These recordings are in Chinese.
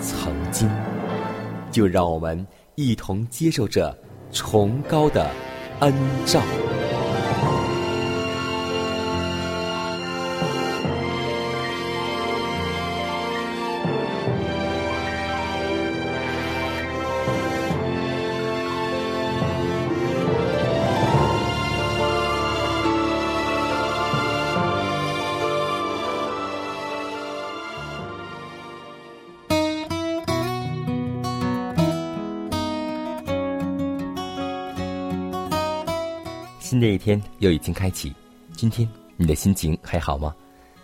曾经，就让我们一同接受这崇高的恩照。天又已经开启，今天你的心情还好吗？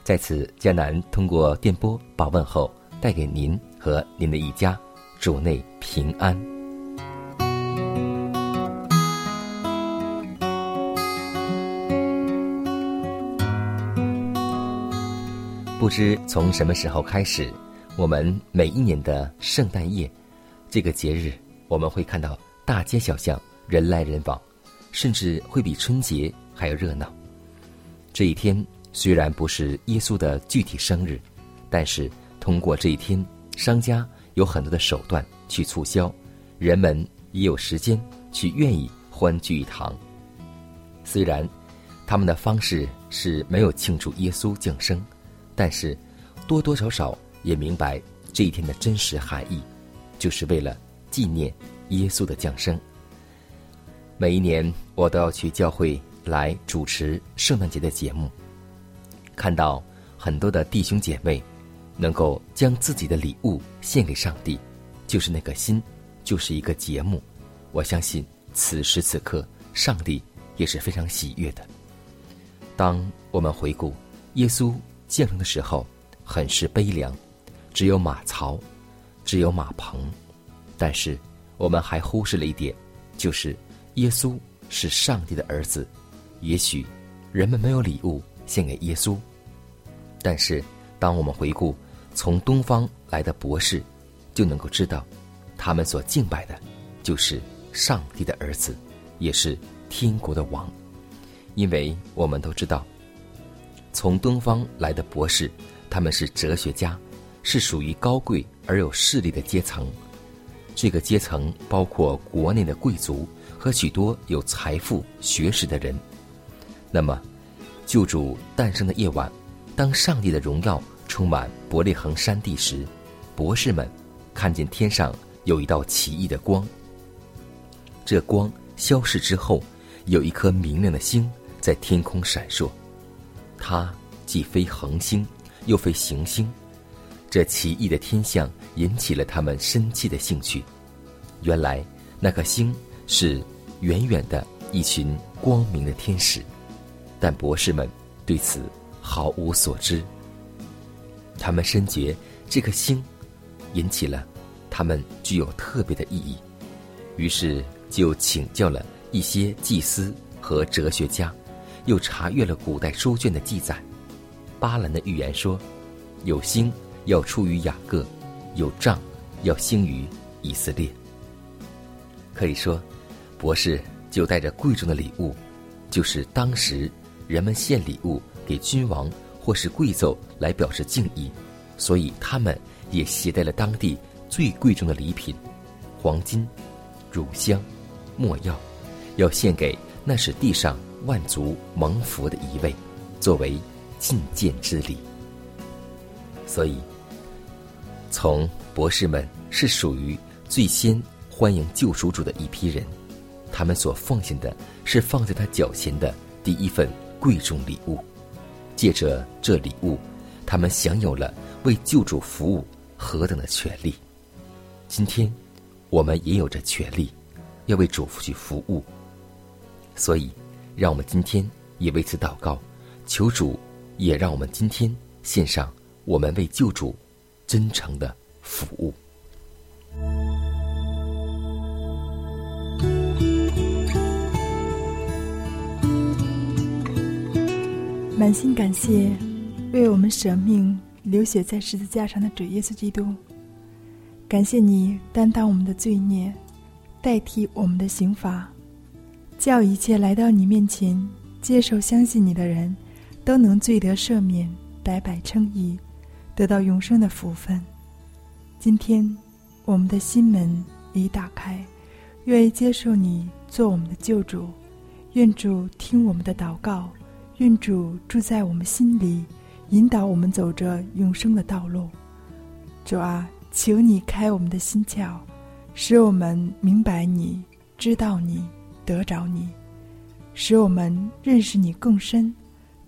在此，迦南通过电波把问候带给您和您的一家，主内平安。不知从什么时候开始，我们每一年的圣诞夜这个节日，我们会看到大街小巷人来人往。甚至会比春节还要热闹。这一天虽然不是耶稣的具体生日，但是通过这一天，商家有很多的手段去促销，人们也有时间去愿意欢聚一堂。虽然他们的方式是没有庆祝耶稣降生，但是多多少少也明白这一天的真实含义，就是为了纪念耶稣的降生。每一年，我都要去教会来主持圣诞节的节目。看到很多的弟兄姐妹能够将自己的礼物献给上帝，就是那个心，就是一个节目。我相信此时此刻，上帝也是非常喜悦的。当我们回顾耶稣降生的时候，很是悲凉，只有马槽，只有马棚，但是我们还忽视了一点，就是。耶稣是上帝的儿子，也许人们没有礼物献给耶稣，但是当我们回顾从东方来的博士，就能够知道，他们所敬拜的，就是上帝的儿子，也是天国的王。因为我们都知道，从东方来的博士，他们是哲学家，是属于高贵而有势力的阶层。这个阶层包括国内的贵族。和许多有财富、学识的人。那么，救主诞生的夜晚，当上帝的荣耀充满伯利恒山地时，博士们看见天上有一道奇异的光。这光消逝之后，有一颗明亮的星在天空闪烁。它既非恒星，又非行星。这奇异的天象引起了他们深切的兴趣。原来，那颗星是。远远的一群光明的天使，但博士们对此毫无所知。他们深觉这颗星引起了他们具有特别的意义，于是就请教了一些祭司和哲学家，又查阅了古代书卷的记载。巴兰的预言说，有星要出于雅各，有杖要兴于以色列。可以说。博士就带着贵重的礼物，就是当时人们献礼物给君王或是贵胄来表示敬意，所以他们也携带了当地最贵重的礼品——黄金、乳香、墨药，要献给那是地上万族蒙福的一位，作为觐见之礼。所以，从博士们是属于最先欢迎救赎主的一批人，他们所奉献的是放在他脚前的第一份贵重礼物。借着这礼物，他们享有了为救主服务何等的权利。今天，我们也有着权利，要为主去服务。所以，让我们今天也为此祷告，求主也让我们今天献上我们为救主真诚的服务。满心感谢为我们舍命流血在十字架上的主耶稣基督，感谢你担当我们的罪孽，代替我们的刑罚。叫一切来到你面前接受相信你的人，都能罪得赦免，白白称义，得到永生的福分。今天，我们的心门已打开，愿意接受你做我们的救主。愿主听我们的祷告，愿主住在我们心里，引导我们走着永生的道路。主啊，求你开我们的心窍，使我们明白你，知道你。得着你，使我们认识你更深。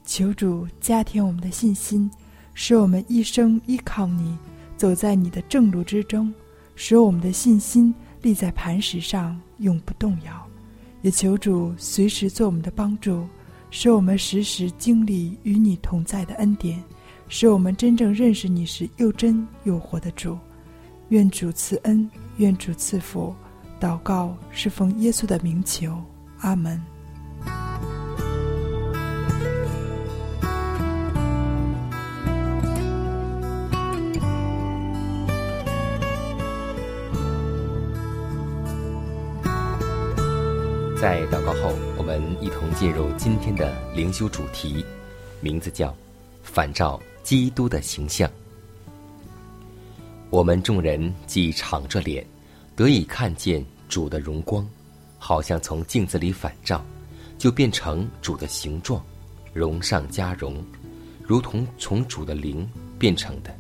求主加添我们的信心，使我们一生依靠你，走在你的正路之中，使我们的信心立在磐石上，永不动摇。也求主随时做我们的帮助，使我们时时经历与你同在的恩典，使我们真正认识你是又真又活的主。愿主赐恩，愿主赐福。祷告是奉耶稣的名求，阿门。在祷告后，我们一同进入今天的灵修主题，名字叫“反照基督的形象”。我们众人既敞着脸，得以看见。主的荣光，好像从镜子里反照，就变成主的形状，荣上加荣，如同从主的灵变成的。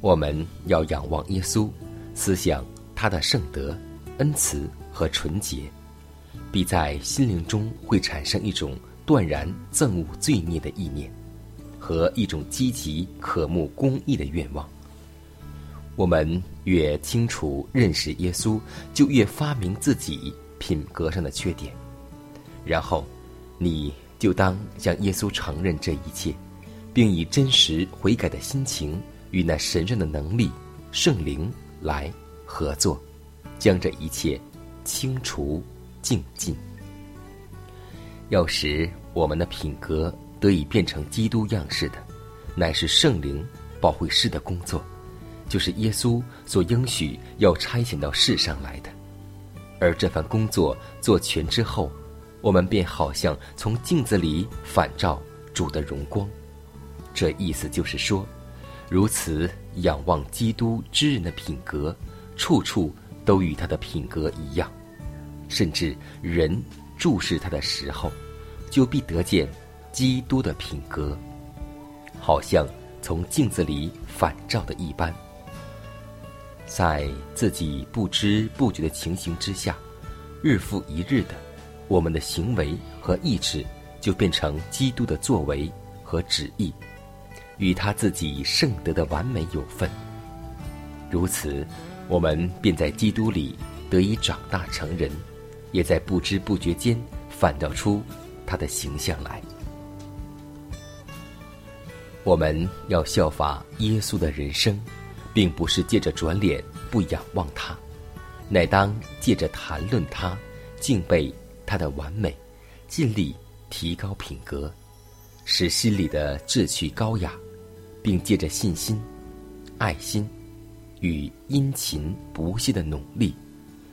我们要仰望耶稣，思想他的圣德、恩慈和纯洁，必在心灵中会产生一种断然憎恶罪孽的意念，和一种积极渴慕公义的愿望。我们越清楚认识耶稣，就越发明自己品格上的缺点。然后，你就当向耶稣承认这一切，并以真实悔改的心情与那神圣的能力、圣灵来合作，将这一切清除净尽。要使我们的品格得以变成基督样式的，乃是圣灵保惠师的工作。就是耶稣所应许要差遣到世上来的，而这番工作做全之后，我们便好像从镜子里反照主的荣光。这意思就是说，如此仰望基督之人的品格，处处都与他的品格一样，甚至人注视他的时候，就必得见基督的品格，好像从镜子里反照的一般。在自己不知不觉的情形之下，日复一日的，我们的行为和意志就变成基督的作为和旨意，与他自己圣德的完美有份。如此，我们便在基督里得以长大成人，也在不知不觉间反照出他的形象来。我们要效法耶稣的人生。并不是借着转脸不仰望他，乃当借着谈论他、敬畏他的完美，尽力提高品格，使心里的志趣高雅，并借着信心、爱心与殷勤不懈的努力，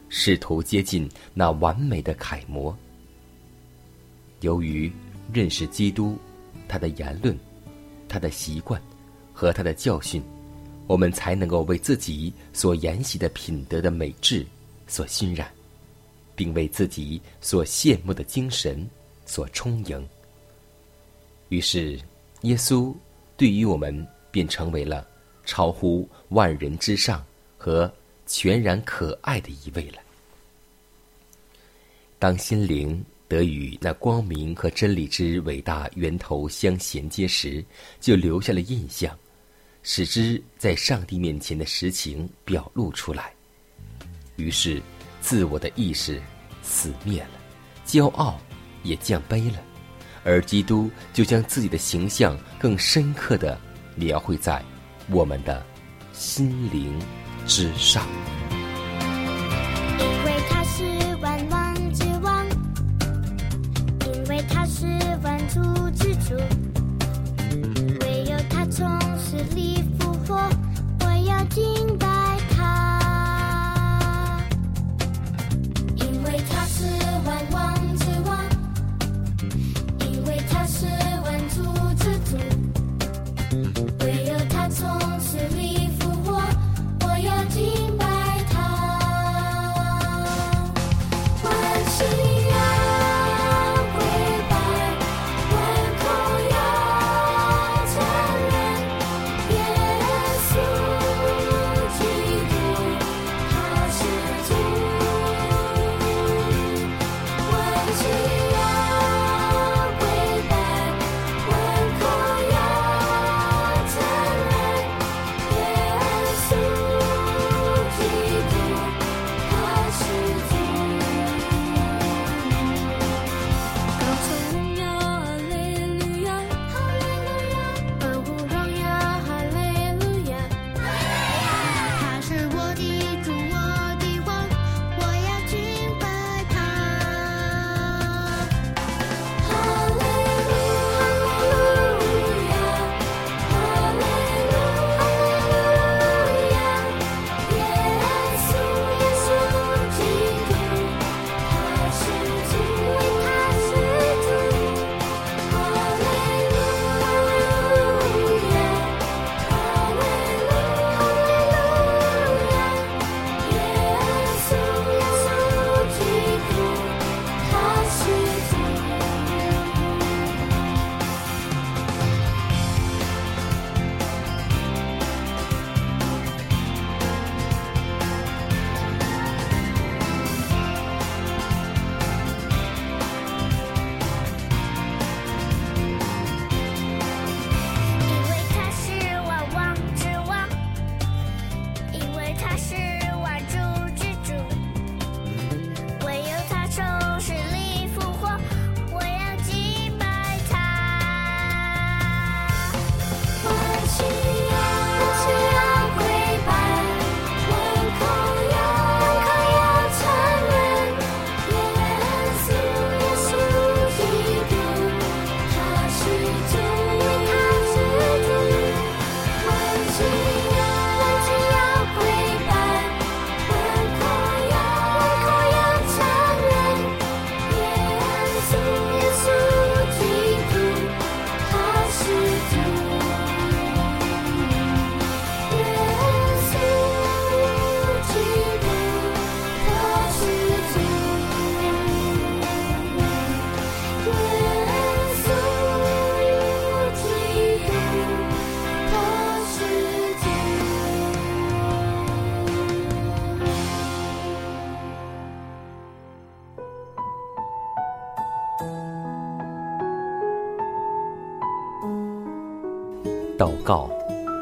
试图接近那完美的楷模。由于认识基督，他的言论、他的习惯和他的教训。我们才能够为自己所研习的品德的美质所熏染，并为自己所羡慕的精神所充盈。于是，耶稣对于我们便成为了超乎万人之上和全然可爱的一位了。当心灵得与那光明和真理之伟大源头相衔接时，就留下了印象，使之在上帝面前的实情表露出来。于是，自我的意识死灭了，骄傲也降卑了。而基督就将自己的形象更深刻的描绘在我们的心灵至上。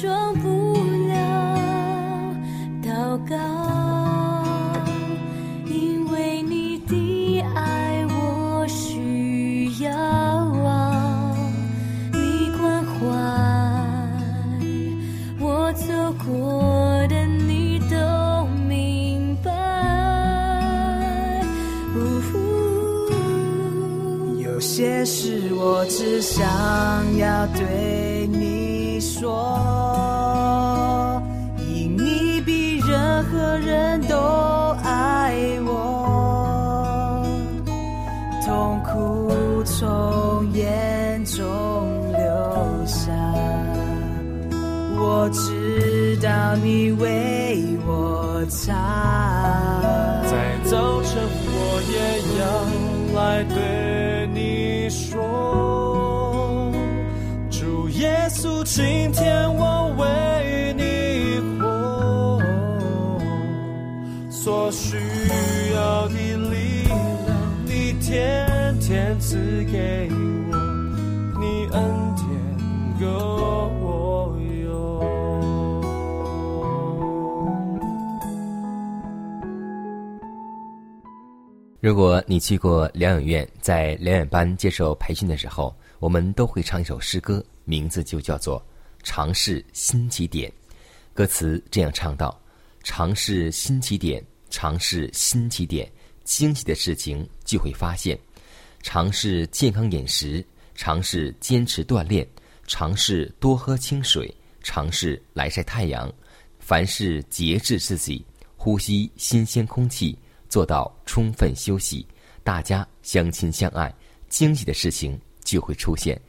装不了祷告，稣，今天我为你活，所需要的力量，你天天赐给我，你恩典够我用。如果你去过疗养院，在疗养班接受培训的时候，我们都会唱一首诗歌，名字就叫做《尝试新起点》。歌词这样唱道：“尝试新起点，尝试新起点，惊喜的事情就会发现。尝试健康饮食，尝试坚持锻炼，尝试多喝清水，尝试来晒太阳。凡事节制自己，呼吸新鲜空气。”做到充分休息，大家相亲相爱，惊喜的事情就会出现。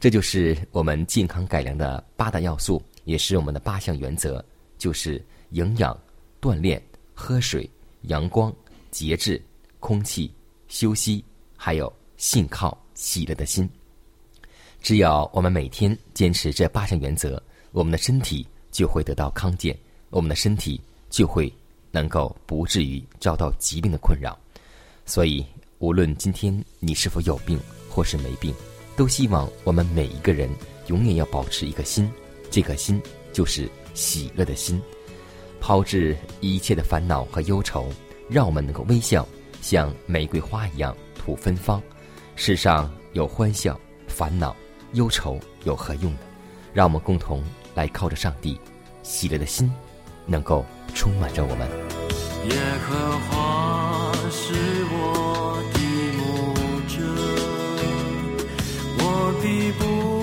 这就是我们健康改良的八大要素，也是我们的八项原则，就是营养、锻炼、喝水、阳光、节制、空气、休息，还有信靠喜乐的心。只要我们每天坚持这八项原则，我们的身体就会得到康健，我们的身体就会。能够不至于遭到疾病的困扰，所以无论今天你是否有病或是没病，都希望我们每一个人永远要保持一颗心，这颗心就是喜乐的心，抛掷一切的烦恼和忧愁，让我们能够微笑，像玫瑰花一样吐芬芳。世上有欢笑，烦恼、忧愁有何用呢？让我们共同来靠着上帝，喜乐的心。能够充满着我们。耶和华是我你不。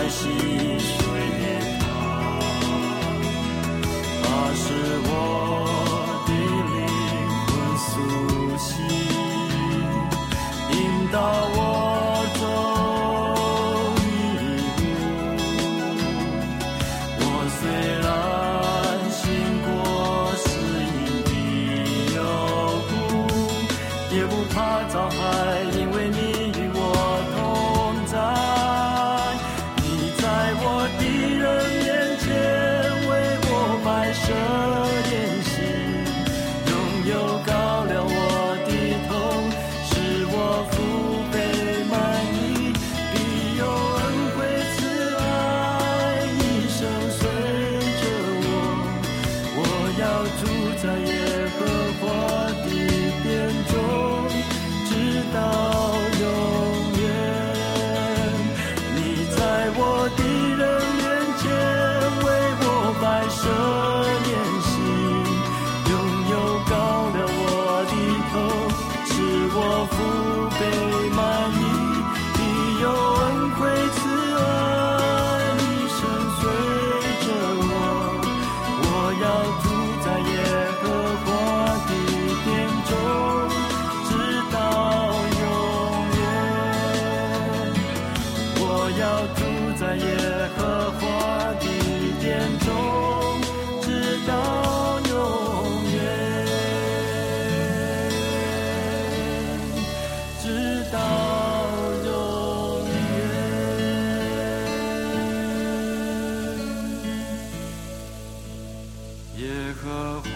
i 耶和华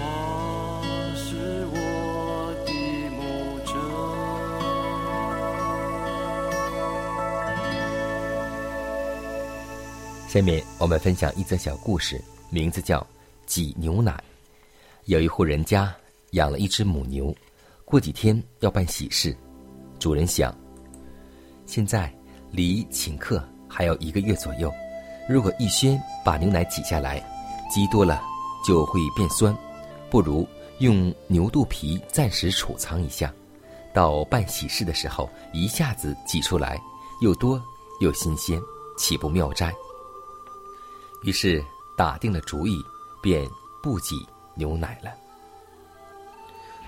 是我下面我们分享一则小故事，名字叫《挤牛奶》。有一户人家养了一只母牛，过几天要办喜事。主人想，现在离请客还有一个月左右，如果预先把牛奶挤下来，挤多了就会变酸，不如用牛肚皮暂时储藏一下，到办喜事的时候一下子挤出来，又多又新鲜，岂不妙哉？于是打定了主意，便不挤牛奶了。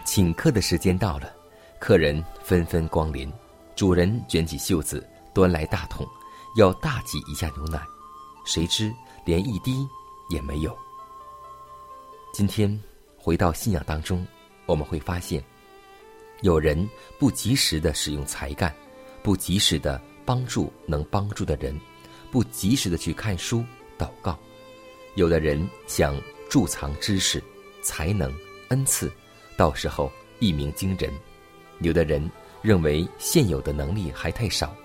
请客的时间到了，客人纷纷光临，主人卷起袖子，端来大桶，要大挤一下牛奶，谁知连一滴也没有。今天回到信仰当中，我们会发现，有人不及时的使用才干，不及时的帮助能帮助的人，不及时的去看书。祷告，有的人想贮藏知识、才能、恩赐，到时候一鸣惊人；有的人认为现有的能力还太少，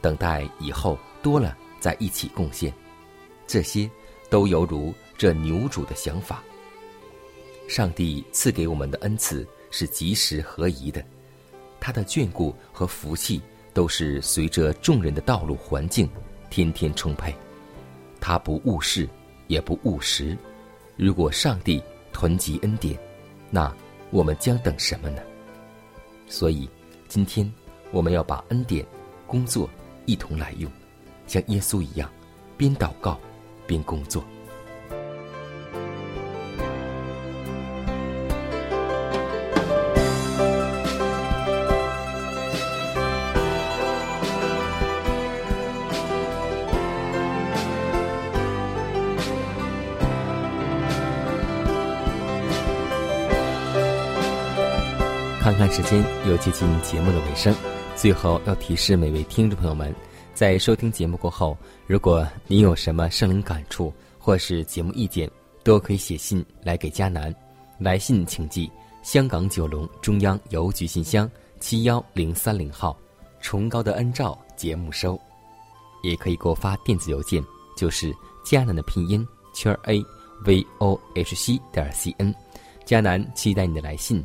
等待以后多了再一起贡献。这些都犹如这牛主的想法。上帝赐给我们的恩赐是及时合宜的，他的眷顾和福气都是随着众人的道路环境天天充沛。他不误事，也不误时。如果上帝囤积恩典，那我们将等什么呢？所以，今天我们要把恩典、工作一同来用，像耶稣一样，边祷告边工作。间，又接近节目的尾声。最后要提示每位听众朋友们，在收听节目过后，如果您有什么生灵感触或是节目意见，都可以写信来给迦南。来信请寄香港九龙中央邮局信箱七幺零三零号，崇高的恩照节目收。也可以给我发电子邮件，就是迦南的拼音圈 a v o h c 点 c n。迦南期待你的来信。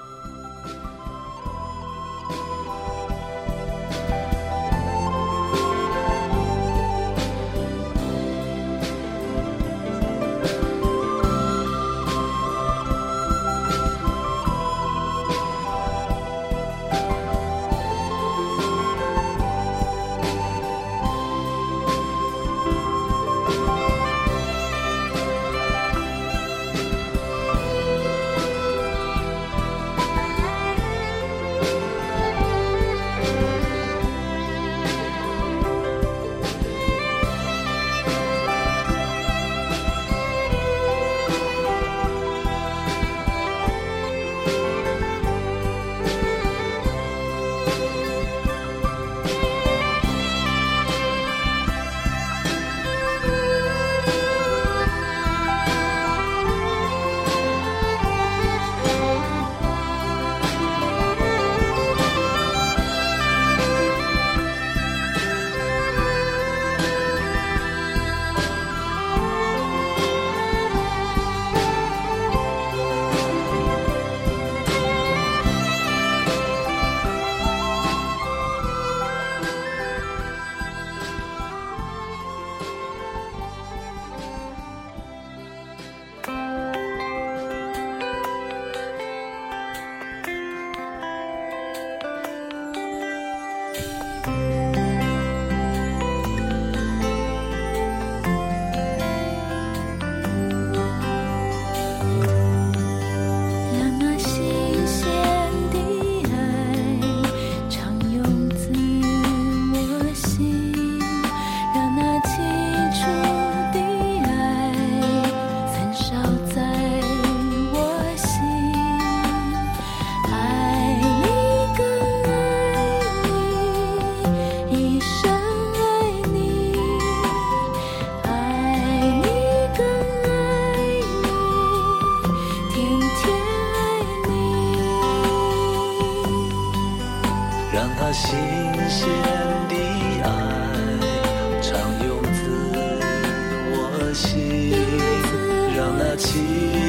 让让